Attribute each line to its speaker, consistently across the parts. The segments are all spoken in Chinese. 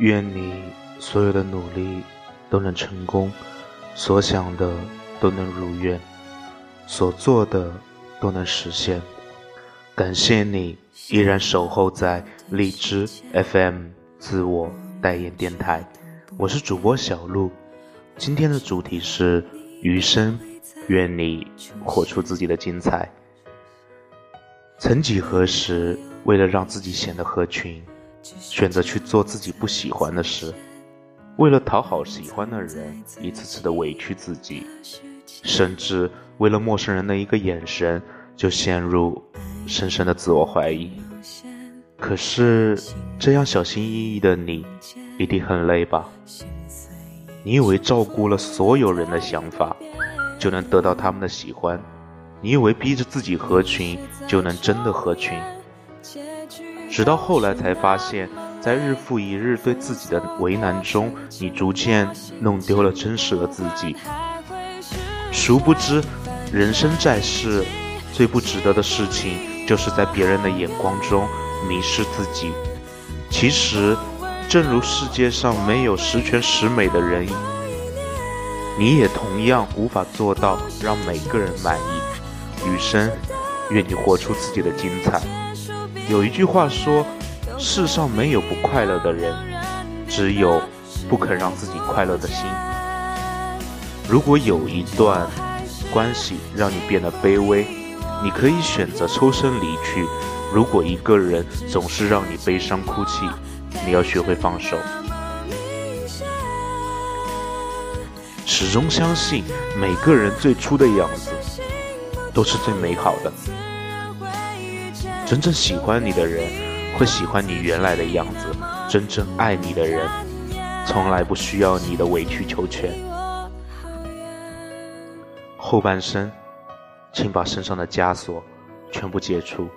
Speaker 1: 愿你所有的努力都能成功，所想的都能如愿，所做的都能实现。感谢你依然守候在荔枝 FM 自我代言电台，我是主播小鹿。今天的主题是余生，愿你活出自己的精彩。曾几何时，为了让自己显得合群。选择去做自己不喜欢的事，为了讨好喜欢的人，一次次的委屈自己，甚至为了陌生人的一个眼神，就陷入深深的自我怀疑。可是这样小心翼翼的你，一定很累吧？你以为照顾了所有人的想法，就能得到他们的喜欢？你以为逼着自己合群，就能真的合群？直到后来才发现，在日复一日对自己的为难中，你逐渐弄丢了真实的自己。殊不知，人生在世，最不值得的事情，就是在别人的眼光中迷失自己。其实，正如世界上没有十全十美的人，你也同样无法做到让每个人满意。余生，愿你活出自己的精彩。有一句话说：“世上没有不快乐的人，只有不肯让自己快乐的心。”如果有一段关系让你变得卑微，你可以选择抽身离去；如果一个人总是让你悲伤哭泣，你要学会放手。始终相信，每个人最初的样子都是最美好的。真正喜欢你的人，会喜欢你原来的样子；真正爱你的人，从来不需要你的委曲求全。后半生，请把身上的枷锁全部解除，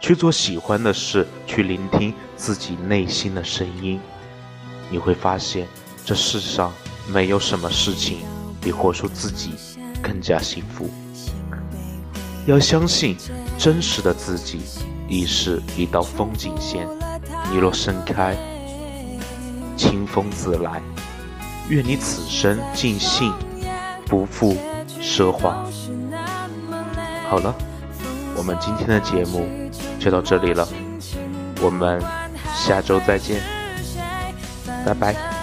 Speaker 1: 去做喜欢的事，去聆听自己内心的声音。你会发现，这世上没有什么事情比活出自己更加幸福。要相信，真实的自己已是一道风景线，你若盛开，清风自来。愿你此生尽兴，不负奢华。好了，我们今天的节目就到这里了，我们下周再见，拜拜。